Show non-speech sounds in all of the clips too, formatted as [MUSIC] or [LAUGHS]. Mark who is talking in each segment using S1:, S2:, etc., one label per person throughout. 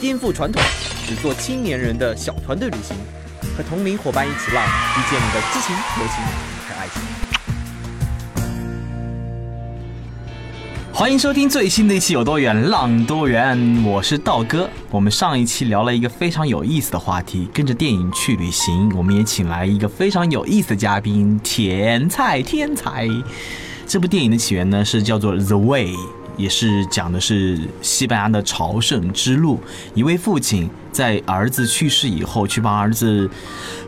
S1: 颠覆传统，只做青年人的小团队旅行，和同龄伙伴一起浪，遇见你的激情、友情和爱情。欢迎收听最新的一期《有多远浪多远》，我是道哥。我们上一期聊了一个非常有意思的话题，跟着电影去旅行。我们也请来一个非常有意思的嘉宾，甜菜天才。这部电影的起源呢是叫做《The Way》。也是讲的是西班牙的朝圣之路，一位父亲在儿子去世以后，去帮儿子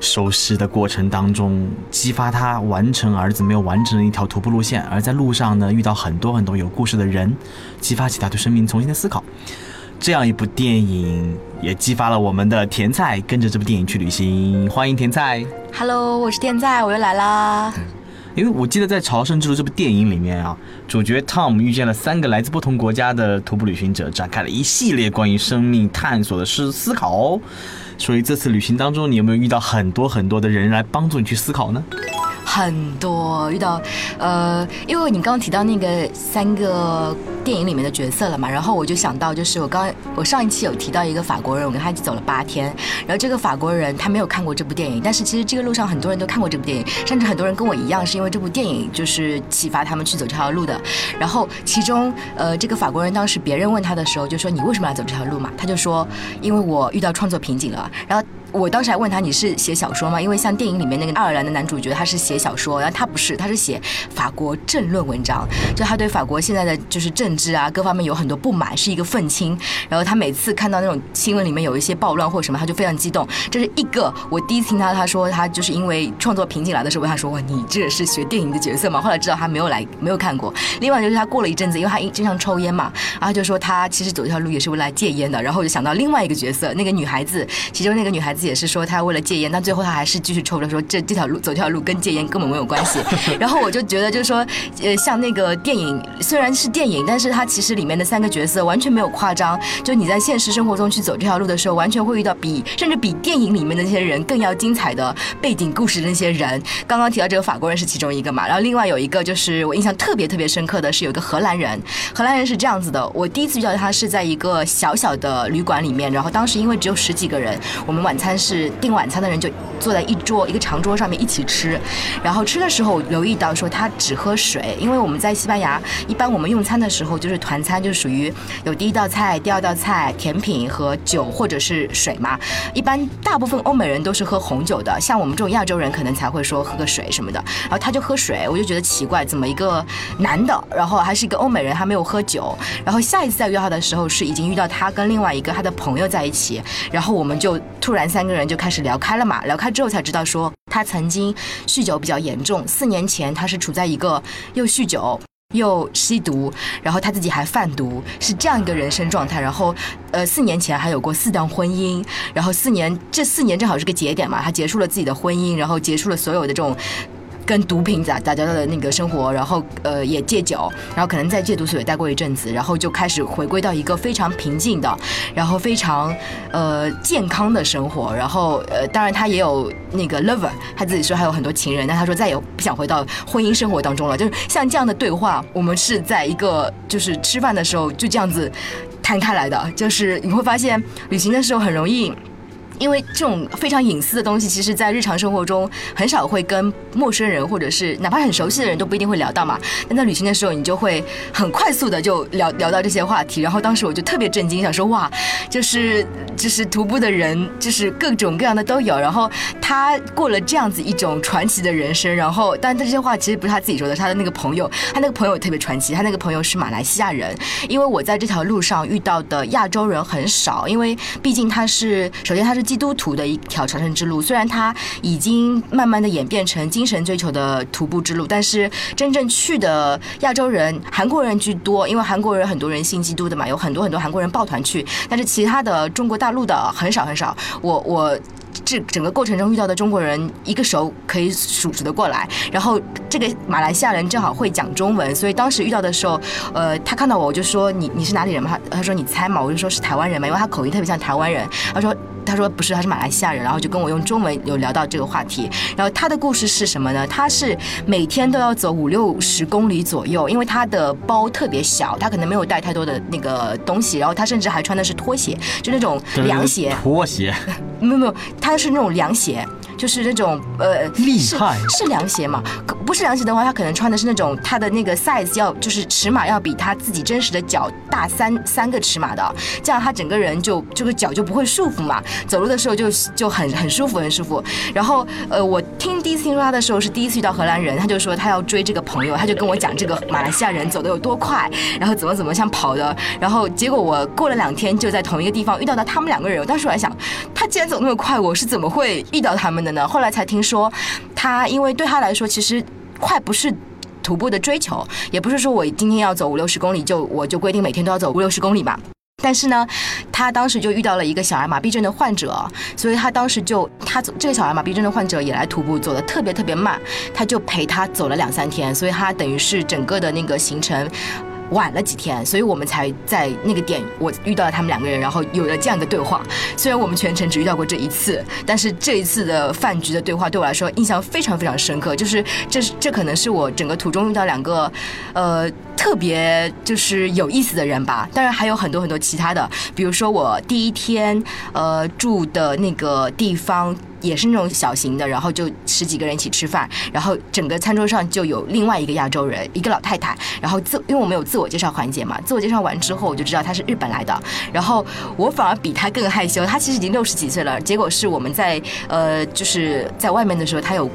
S1: 收尸的过程当中，激发他完成儿子没有完成的一条徒步路线，而在路上呢，遇到很多很多有故事的人，激发起他对生命重新的思考。这样一部电影也激发了我们的甜菜，跟着这部电影去旅行。欢迎甜菜
S2: ，Hello，我是甜菜，我又来啦。
S1: 因为我记得在《朝圣之路》这部电影里面啊，主角 Tom 遇见了三个来自不同国家的徒步旅行者，展开了一系列关于生命探索的思思考。所以这次旅行当中，你有没有遇到很多很多的人来帮助你去思考呢？
S2: 很多遇到，呃，因为你刚刚提到那个三个电影里面的角色了嘛，然后我就想到，就是我刚我上一期有提到一个法国人，我跟他一起走了八天，然后这个法国人他没有看过这部电影，但是其实这个路上很多人都看过这部电影，甚至很多人跟我一样是因为这部电影就是启发他们去走这条路的。然后其中，呃，这个法国人当时别人问他的时候就说：“你为什么要走这条路嘛？”他就说：“因为我遇到创作瓶颈了。”然后。我当时还问他你是写小说吗？因为像电影里面那个爱尔兰的男主角他是写小说，然后他不是，他是写法国政论文章，就他对法国现在的就是政治啊各方面有很多不满，是一个愤青。然后他每次看到那种新闻里面有一些暴乱或什么，他就非常激动。这是一个我第一次听他他说他就是因为创作瓶颈来的时候问他说哇你这是学电影的角色吗？后来知道他没有来没有看过。另外就是他过了一阵子，因为他经常抽烟嘛，然后就说他其实走这条路也是为了戒烟的。然后我就想到另外一个角色，那个女孩子，其中那个女孩子也是说他为了戒烟，但最后他还是继续抽着，说这这条路走这条路跟戒烟根本没有关系。[LAUGHS] 然后我就觉得，就是说，呃，像那个电影虽然是电影，但是它其实里面的三个角色完全没有夸张。就你在现实生活中去走这条路的时候，完全会遇到比甚至比电影里面的那些人更要精彩的背景故事的那些人。刚刚提到这个法国人是其中一个嘛，然后另外有一个就是我印象特别特别深刻的是有一个荷兰人，荷兰人是这样子的，我第一次遇到他是在一个小小的旅馆里面，然后当时因为只有十几个人，我们晚餐但是。订晚餐的人就坐在一桌一个长桌上面一起吃，然后吃的时候留意到说他只喝水，因为我们在西班牙一般我们用餐的时候就是团餐，就属于有第一道菜、第二道菜、甜品和酒或者是水嘛。一般大部分欧美人都是喝红酒的，像我们这种亚洲人可能才会说喝个水什么的。然后他就喝水，我就觉得奇怪，怎么一个男的，然后还是一个欧美人，他没有喝酒。然后下一次再约他的时候是已经遇到他跟另外一个他的朋友在一起，然后我们就突然三个人就开始。聊开了嘛？聊开之后才知道，说他曾经酗酒比较严重。四年前他是处在一个又酗酒又吸毒，然后他自己还贩毒，是这样一个人生状态。然后，呃，四年前还有过四段婚姻，然后四年这四年正好是个节点嘛，他结束了自己的婚姻，然后结束了所有的这种。跟毒品打打交道的那个生活，然后呃也戒酒，然后可能在戒毒所也待过一阵子，然后就开始回归到一个非常平静的，然后非常呃健康的生活，然后呃当然他也有那个 lover，他自己说还有很多情人，但他说再也不想回到婚姻生活当中了。就是像这样的对话，我们是在一个就是吃饭的时候就这样子摊开来的，就是你会发现旅行的时候很容易。因为这种非常隐私的东西，其实，在日常生活中很少会跟陌生人，或者是哪怕很熟悉的人都不一定会聊到嘛。但在旅行的时候，你就会很快速的就聊聊到这些话题。然后当时我就特别震惊，想说哇，就是就是徒步的人，就是各种各样的都有。然后他过了这样子一种传奇的人生。然后，但他这些话其实不是他自己说的，他的那个朋友，他那个朋友特别传奇。他那个朋友是马来西亚人。因为我在这条路上遇到的亚洲人很少，因为毕竟他是首先他是。基督徒的一条朝圣之路，虽然它已经慢慢的演变成精神追求的徒步之路，但是真正去的亚洲人，韩国人居多，因为韩国人很多人信基督的嘛，有很多很多韩国人抱团去，但是其他的中国大陆的很少很少。我我。这整个过程中遇到的中国人，一个手可以数数得过来。然后这个马来西亚人正好会讲中文，所以当时遇到的时候，呃，他看到我，我就说你你是哪里人嘛？他说你猜嘛，我就说是台湾人嘛，因为他口音特别像台湾人。他说。他说不是，他是马来西亚人，然后就跟我用中文有聊到这个话题。然后他的故事是什么呢？他是每天都要走五六十公里左右，因为他的包特别小，他可能没有带太多的那个东西。然后他甚至还穿的是拖鞋，就那种凉鞋。
S1: 拖鞋？
S2: 没有没有，他是那种凉鞋。就是那种呃，
S1: 厉害
S2: 是凉鞋嘛？不是凉鞋的话，他可能穿的是那种他的那个 size 要就是尺码要比他自己真实的脚大三三个尺码的，这样他整个人就这个脚就不会束缚嘛，走路的时候就就很很舒服很舒服。然后呃，我听第一次听说他的时候是第一次遇到荷兰人，他就说他要追这个朋友，他就跟我讲这个马来西亚人走的有多快，然后怎么怎么像跑的。然后结果我过了两天就在同一个地方遇到到他们两个人，我当时我还想，他既然走那么快，我是怎么会遇到他们的呢？后来才听说，他因为对他来说，其实快不是徒步的追求，也不是说我今天要走五六十公里就我就规定每天都要走五六十公里嘛。但是呢，他当时就遇到了一个小儿麻痹症的患者，所以他当时就他走这个小儿麻痹症的患者也来徒步，走的特别特别慢，他就陪他走了两三天，所以他等于是整个的那个行程。晚了几天，所以我们才在那个点，我遇到了他们两个人，然后有了这样的对话。虽然我们全程只遇到过这一次，但是这一次的饭局的对话对我来说印象非常非常深刻。就是这这可能是我整个途中遇到两个，呃，特别就是有意思的人吧。当然还有很多很多其他的，比如说我第一天呃住的那个地方。也是那种小型的，然后就十几个人一起吃饭，然后整个餐桌上就有另外一个亚洲人，一个老太太，然后自因为我们有自我介绍环节嘛，自我介绍完之后我就知道她是日本来的，然后我反而比她更害羞，她其实已经六十几岁了，结果是我们在呃就是在外面的时候，她有。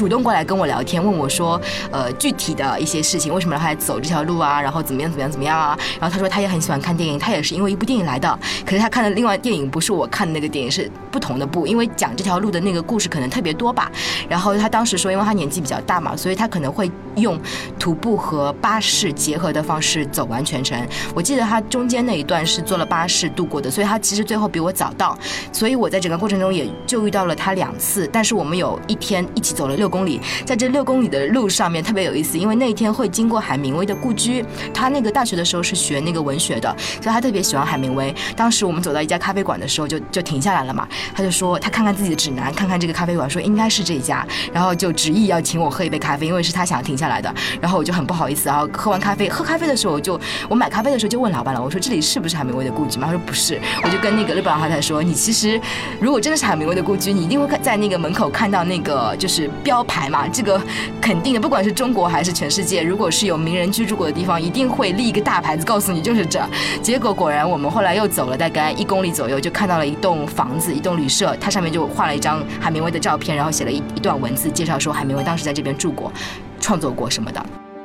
S2: 主动过来跟我聊天，问我说，呃，具体的一些事情，为什么让他走这条路啊？然后怎么样怎么样怎么样啊？然后他说他也很喜欢看电影，他也是因为一部电影来的。可是他看的另外电影不是我看的那个电影，是不同的部，因为讲这条路的那个故事可能特别多吧。然后他当时说，因为他年纪比较大嘛，所以他可能会用徒步和巴士结合的方式走完全程。我记得他中间那一段是坐了巴士度过的，所以他其实最后比我早到。所以我在整个过程中也就遇到了他两次，但是我们有一天一起走了六。公里，在这六公里的路上面特别有意思，因为那一天会经过海明威的故居。他那个大学的时候是学那个文学的，所以他特别喜欢海明威。当时我们走到一家咖啡馆的时候，就就停下来了嘛。他就说他看看自己的指南，看看这个咖啡馆，说应该是这一家，然后就执意要请我喝一杯咖啡，因为是他想要停下来的。然后我就很不好意思，然后喝完咖啡，喝咖啡的时候我就我买咖啡的时候就问老板了，我说这里是不是海明威的故居嘛？他说不是。我就跟那个日本老太太说，你其实如果真的是海明威的故居，你一定会在那个门口看到那个就是。标牌嘛，这个肯定的，不管是中国还是全世界，如果是有名人居住过的地方，一定会立一个大牌子，告诉你就是这。结果果然，我们后来又走了大概一公里左右，就看到了一栋房子，一栋旅社，它上面就画了一张海明威的照片，然后写了一一段文字，介绍说海明威当时在这边住过，创作过什么的。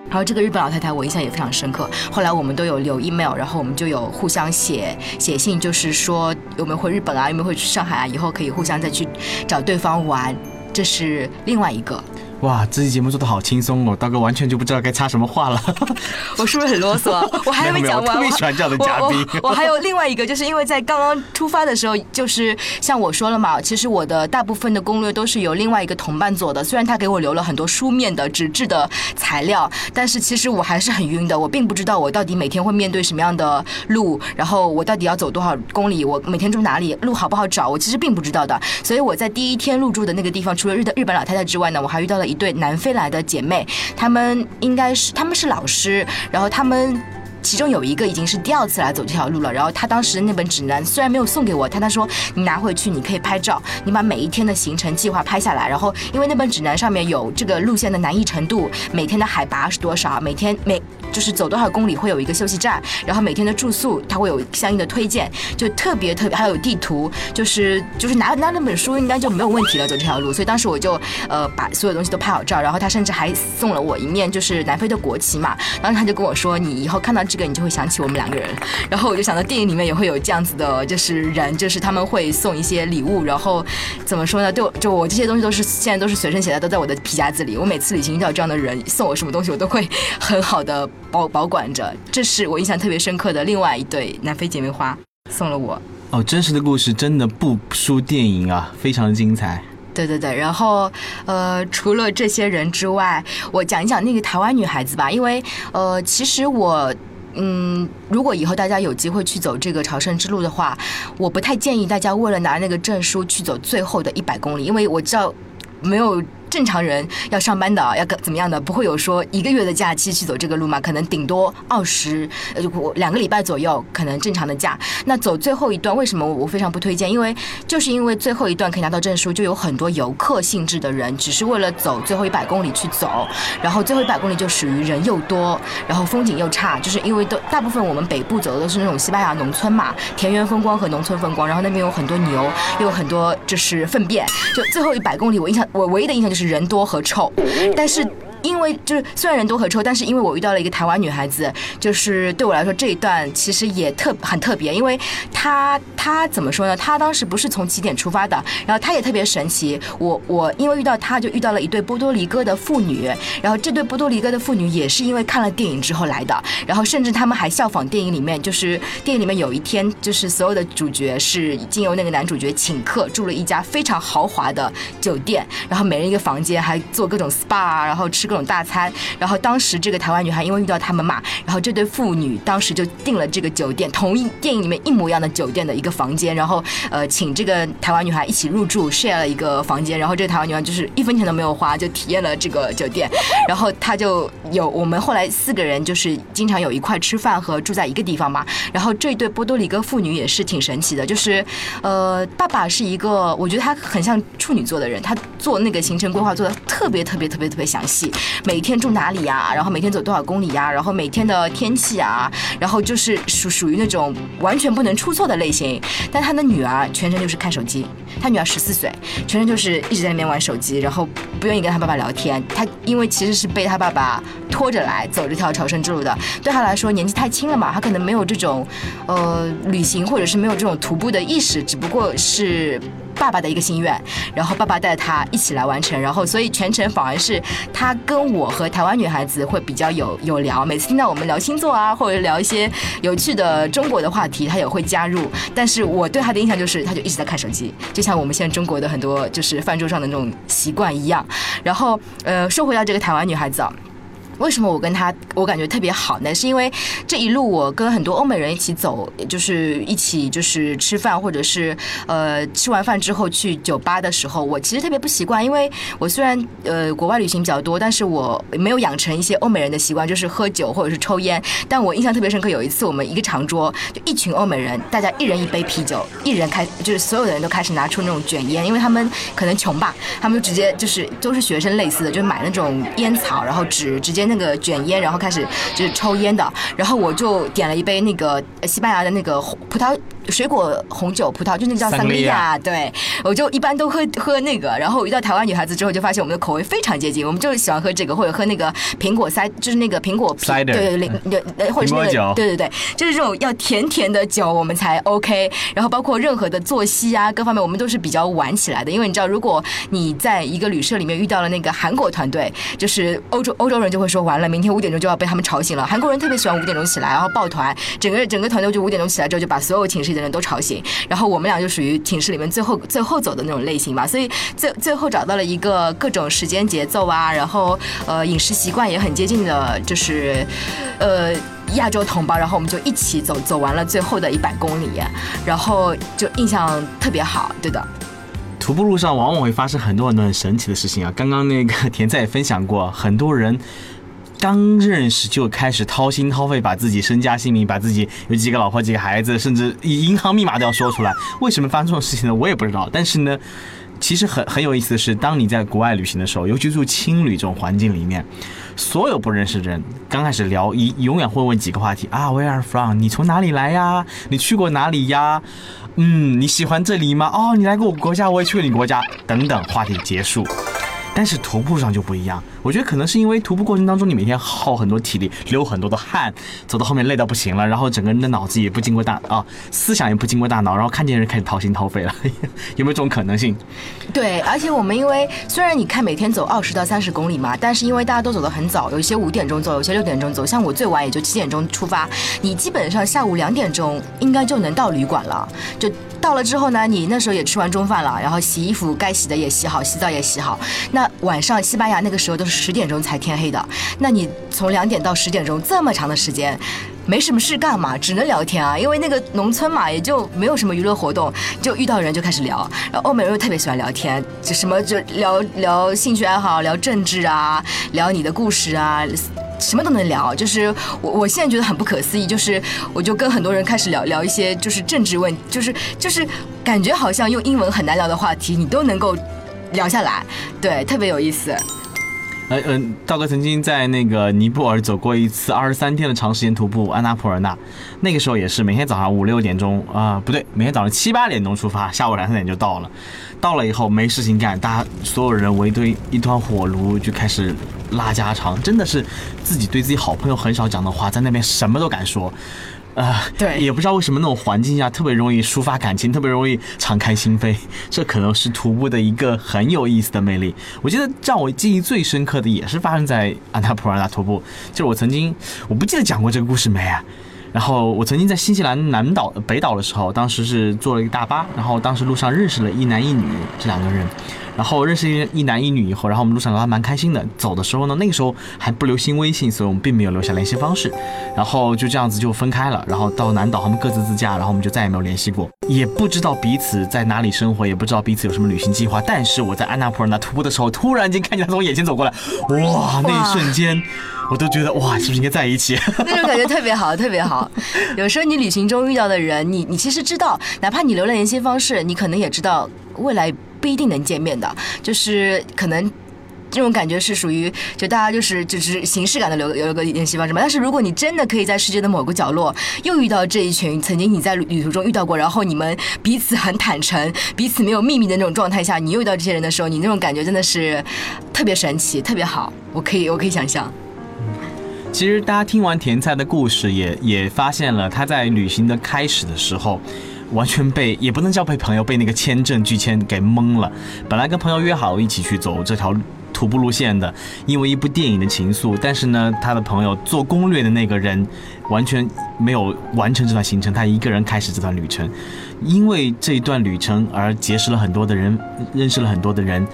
S2: 然后这个日本老太太，我印象也非常深刻。后来我们都有留 email，然后我们就有互相写写信，就是说有没有回日本啊，有没有回去上海啊，以后可以互相再去找对方玩。这是另外一个。
S1: 哇，这期节目做的好轻松哦，刀哥完全就不知道该插什么话了。[LAUGHS]
S2: 我是不是很啰嗦？[LAUGHS] 我还没讲完。
S1: 我特别喜欢这样的嘉宾。
S2: 我还有另外一个，就是因为在刚刚出发的时候，就是像我说了嘛，其实我的大部分的攻略都是由另外一个同伴做的。虽然他给我留了很多书面的纸质的材料，但是其实我还是很晕的。我并不知道我到底每天会面对什么样的路，然后我到底要走多少公里，我每天住哪里，路好不好找，我其实并不知道的。所以我在第一天入住的那个地方，除了日的日本老太太之外呢，我还遇到了一。对南非来的姐妹，她们应该是她们是老师，然后她们其中有一个已经是第二次来走这条路了。然后他当时那本指南虽然没有送给我，但他说你拿回去你可以拍照，你把每一天的行程计划拍下来。然后因为那本指南上面有这个路线的难易程度，每天的海拔是多少，每天每。就是走多少公里会有一个休息站，然后每天的住宿他会有相应的推荐，就特别特别，还有地图，就是就是拿拿那本书应该就没有问题了，走这条路。所以当时我就呃把所有东西都拍好照，然后他甚至还送了我一面就是南非的国旗嘛，然后他就跟我说你以后看到这个你就会想起我们两个人，然后我就想到电影里面也会有这样子的，就是人就是他们会送一些礼物，然后怎么说呢？就就我这些东西都是现在都是随身携带，都在我的皮夹子里。我每次旅行遇到这样的人送我什么东西，我都会很好的。保保管着，这是我印象特别深刻的另外一对南非姐妹花送了我。
S1: 哦，真实的故事真的不输电影啊，非常的精彩。
S2: 对对对，然后呃，除了这些人之外，我讲一讲那个台湾女孩子吧，因为呃，其实我。嗯，如果以后大家有机会去走这个朝圣之路的话，我不太建议大家为了拿那个证书去走最后的一百公里，因为我知道没有。正常人要上班的，要怎么样的，不会有说一个月的假期去走这个路嘛？可能顶多二十呃两个礼拜左右，可能正常的假。那走最后一段，为什么我非常不推荐？因为就是因为最后一段可以拿到证书，就有很多游客性质的人，只是为了走最后一百公里去走。然后最后一百公里就属于人又多，然后风景又差，就是因为都大部分我们北部走的都是那种西班牙农村嘛，田园风光和农村风光。然后那边有很多牛，又有很多就是粪便。就最后一百公里，我印象我唯一的印象就是。人多和臭，但是。因为就是虽然人多和臭，但是因为我遇到了一个台湾女孩子，就是对我来说这一段其实也特很特别，因为她她怎么说呢？她当时不是从起点出发的，然后她也特别神奇。我我因为遇到她就遇到了一对波多黎各的妇女，然后这对波多黎各的妇女也是因为看了电影之后来的，然后甚至他们还效仿电影里面，就是电影里面有一天就是所有的主角是经由那个男主角请客住了一家非常豪华的酒店，然后每人一个房间，还做各种 SPA，然后吃个。种大餐，然后当时这个台湾女孩因为遇到他们嘛，然后这对父女当时就订了这个酒店，同一电影里面一模一样的酒店的一个房间，然后呃请这个台湾女孩一起入住，share 了一个房间，然后这个台湾女孩就是一分钱都没有花就体验了这个酒店，然后她就有我们后来四个人就是经常有一块吃饭和住在一个地方嘛，然后这对波多黎各妇女也是挺神奇的，就是呃爸爸是一个我觉得他很像处女座的人，他做那个行程规划做的特别特别特别特别详细。每天住哪里呀？然后每天走多少公里呀？然后每天的天气啊？然后就是属属于那种完全不能出错的类型。但他的女儿全程就是看手机，他女儿十四岁，全程就是一直在那边玩手机，然后不愿意跟他爸爸聊天。他因为其实是被他爸爸拖着来走这条朝圣之路的，对他来说年纪太轻了嘛，他可能没有这种呃旅行或者是没有这种徒步的意识，只不过是。爸爸的一个心愿，然后爸爸带他一起来完成，然后所以全程反而是他跟我和台湾女孩子会比较有有聊，每次听到我们聊星座啊，或者聊一些有趣的中国的话题，他也会加入。但是我对他的印象就是，他就一直在看手机，就像我们现在中国的很多就是饭桌上的那种习惯一样。然后呃，说回到这个台湾女孩子啊。为什么我跟他我感觉特别好呢？是因为这一路我跟很多欧美人一起走，就是一起就是吃饭，或者是呃吃完饭之后去酒吧的时候，我其实特别不习惯，因为我虽然呃国外旅行比较多，但是我没有养成一些欧美人的习惯，就是喝酒或者是抽烟。但我印象特别深刻，有一次我们一个长桌，就一群欧美人，大家一人一杯啤酒，一人开就是所有的人都开始拿出那种卷烟，因为他们可能穷吧，他们就直接就是都是学生类似的，就买那种烟草，然后纸直接。那个卷烟，然后开始就是抽烟的，然后我就点了一杯那个西班牙的那个葡萄。水果红酒葡萄就那个叫桑利亚，对，我就一般都喝喝那个。然后遇到台湾女孩子之后，就发现我们的口味非常接近，我们就喜欢喝这个，或者喝那个苹果塞，就是那个苹果
S1: 塞的，
S2: 对对 [LAUGHS] 对，或者是那个，对对对，就是这种要甜甜的酒，我们才 OK。然后包括任何的作息啊，各方面我们都是比较晚起来的，因为你知道，如果你在一个旅社里面遇到了那个韩国团队，就是欧洲欧洲人就会说完了，明天五点钟就要被他们吵醒了。韩国人特别喜欢五点钟起来，然后抱团，整个整个团队就五点钟起来之后就把所有寝室。的人都吵醒，然后我们俩就属于寝室里面最后最后走的那种类型吧，所以最最后找到了一个各种时间节奏啊，然后呃饮食习惯也很接近的，就是呃亚洲同胞，然后我们就一起走走完了最后的一百公里，然后就印象特别好，对的。
S1: 徒步路上往往会发生很多很多很神奇的事情啊，刚刚那个田在也分享过，很多人。刚认识就开始掏心掏肺，把自己身家性命，把自己有几个老婆、几个孩子，甚至银行密码都要说出来。为什么发生这种事情呢？我也不知道。但是呢，其实很很有意思的是，当你在国外旅行的时候，尤其住青旅这种环境里面，所有不认识的人刚开始聊，一永远会问几个话题啊，Where are from？你从哪里来呀？你去过哪里呀？嗯，你喜欢这里吗？哦，你来过我国家，我也去过你国家，等等，话题结束。但是徒步上就不一样，我觉得可能是因为徒步过程当中你每天耗很多体力，流很多的汗，走到后面累到不行了，然后整个人的脑子也不经过大 [LAUGHS] 啊，思想也不经过大脑，然后看见人开始掏心掏肺了，有没有这种可能性？
S2: 对，而且我们因为虽然你看每天走二十到三十公里嘛，但是因为大家都走得很早，有一些五点钟走，有些六点钟走，像我最晚也就七点钟出发，你基本上下午两点钟应该就能到旅馆了，就。到了之后呢，你那时候也吃完中饭了，然后洗衣服该洗的也洗好，洗澡也洗好。那晚上西班牙那个时候都是十点钟才天黑的，那你从两点到十点钟这么长的时间，没什么事干嘛，只能聊天啊，因为那个农村嘛，也就没有什么娱乐活动，就遇到人就开始聊。然后欧美人又特别喜欢聊天，就什么就聊聊兴趣爱好，聊政治啊，聊你的故事啊。什么都能聊，就是我我现在觉得很不可思议，就是我就跟很多人开始聊聊一些就是政治问，就是就是感觉好像用英文很难聊的话题，你都能够聊下来，对，特别有意思。
S1: 呃嗯，道哥曾经在那个尼泊尔走过一次二十三天的长时间徒步，安纳普尔纳，那个时候也是每天早上五六点钟啊，不对，每天早上七八点钟出发，下午两三点就到了。到了以后没事情干，大家所有人围堆一团火炉就开始拉家常，真的是自己对自己好朋友很少讲的话，在那边什么都敢说。
S2: 啊，[LAUGHS] 对，
S1: 也不知道为什么那种环境下特别容易抒发感情，特别容易敞开心扉，[LAUGHS] 这可能是徒步的一个很有意思的魅力。我记得让我记忆最深刻的也是发生在安纳普尔纳徒步，就是我曾经，我不记得讲过这个故事没啊？然后我曾经在新西兰南岛、北岛的时候，当时是坐了一个大巴，然后当时路上认识了一男一女这两个人，然后认识一男一女以后，然后我们路上聊得蛮开心的。走的时候呢，那个时候还不流行微信，所以我们并没有留下联系方式，然后就这样子就分开了。然后到南岛，他们各自自驾，然后我们就再也没有联系过，也不知道彼此在哪里生活，也不知道彼此有什么旅行计划。但是我在安娜普尔那徒步的时候，突然间看见他从我眼前走过来，哇，那一瞬间。我都觉得哇，是不是应该在一起？[LAUGHS]
S2: 那种感觉特别好，特别好。有时候你旅行中遇到的人，你你其实知道，哪怕你留了联系方式，你可能也知道未来不一定能见面的。就是可能这种感觉是属于，就大家就是就是形式感的留留个联系方式嘛。但是如果你真的可以在世界的某个角落又遇到这一群曾经你在旅途中遇到过，然后你们彼此很坦诚，彼此没有秘密的那种状态下，你又遇到这些人的时候，你那种感觉真的是特别神奇，特别好。我可以，我可以想象。
S1: 其实大家听完甜菜的故事，也也发现了他在旅行的开始的时候，完全被也不能叫被朋友被那个签证拒签给蒙了。本来跟朋友约好一起去走这条徒步路线的，因为一部电影的情愫，但是呢，他的朋友做攻略的那个人完全没有完成这段行程，他一个人开始这段旅程，因为这一段旅程而结识了很多的人，认识了很多的人，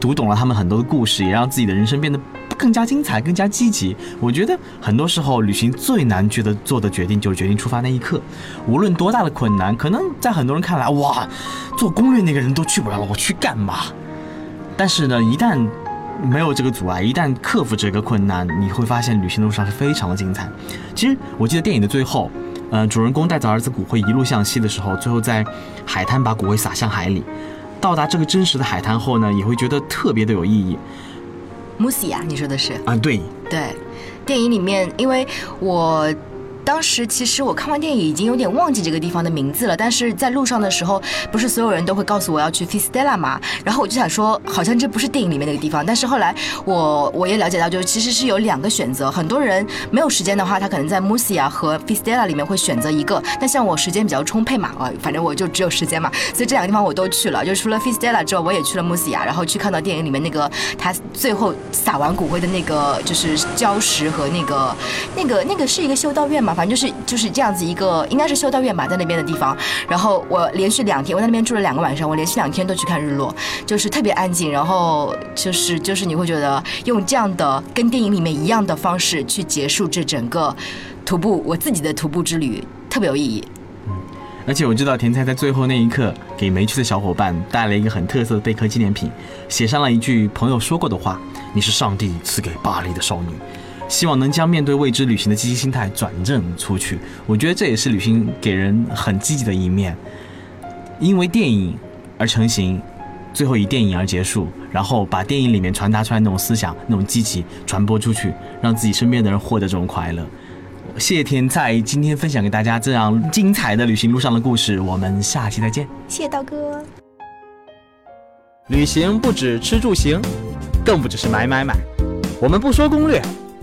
S1: 读懂了他们很多的故事，也让自己的人生变得。更加精彩，更加积极。我觉得很多时候旅行最难觉得做的决定就是决定出发那一刻。无论多大的困难，可能在很多人看来，哇，做攻略那个人都去不了了，我去干嘛？但是呢，一旦没有这个阻碍，一旦克服这个困难，你会发现旅行路上是非常的精彩。其实我记得电影的最后，呃，主人公带着儿子骨灰一路向西的时候，最后在海滩把骨灰撒向海里。到达这个真实的海滩后呢，也会觉得特别的有意义。
S2: 穆西亚，你说的是
S1: 啊？对
S2: 对，电影里面，因为我。当时其实我看完电影已经有点忘记这个地方的名字了，但是在路上的时候，不是所有人都会告诉我要去 Fistella 嘛？然后我就想说，好像这不是电影里面那个地方。但是后来我我也了解到，就是其实是有两个选择。很多人没有时间的话，他可能在 Musia 和 Fistella 里面会选择一个。但像我时间比较充沛嘛，啊，反正我就只有时间嘛，所以这两个地方我都去了。就除了 Fistella 之后，我也去了 Musia，然后去看到电影里面那个他最后撒完骨灰的那个就是礁石和那个那个那个是一个修道院嘛。反正就是就是这样子一个，应该是修道院吧，在那边的地方。然后我连续两天，我在那边住了两个晚上，我连续两天都去看日落，就是特别安静。然后就是就是你会觉得用这样的跟电影里面一样的方式去结束这整个徒步，我自己的徒步之旅特别有意义。
S1: 嗯，而且我知道甜菜在最后那一刻给没去的小伙伴带了一个很特色的贝壳纪念品，写上了一句朋友说过的话：“你是上帝赐给巴黎的少女。”希望能将面对未知旅行的积极心态转正出去，我觉得这也是旅行给人很积极的一面。因为电影而成型，最后以电影而结束，然后把电影里面传达出来那种思想、那种积极传播出去，让自己身边的人获得这种快乐。谢谢天在今天分享给大家这样精彩的旅行路上的故事，我们下期再见。
S2: 谢谢刀哥。
S1: 旅行不止吃住行。更不只是买买买。我们不说攻略，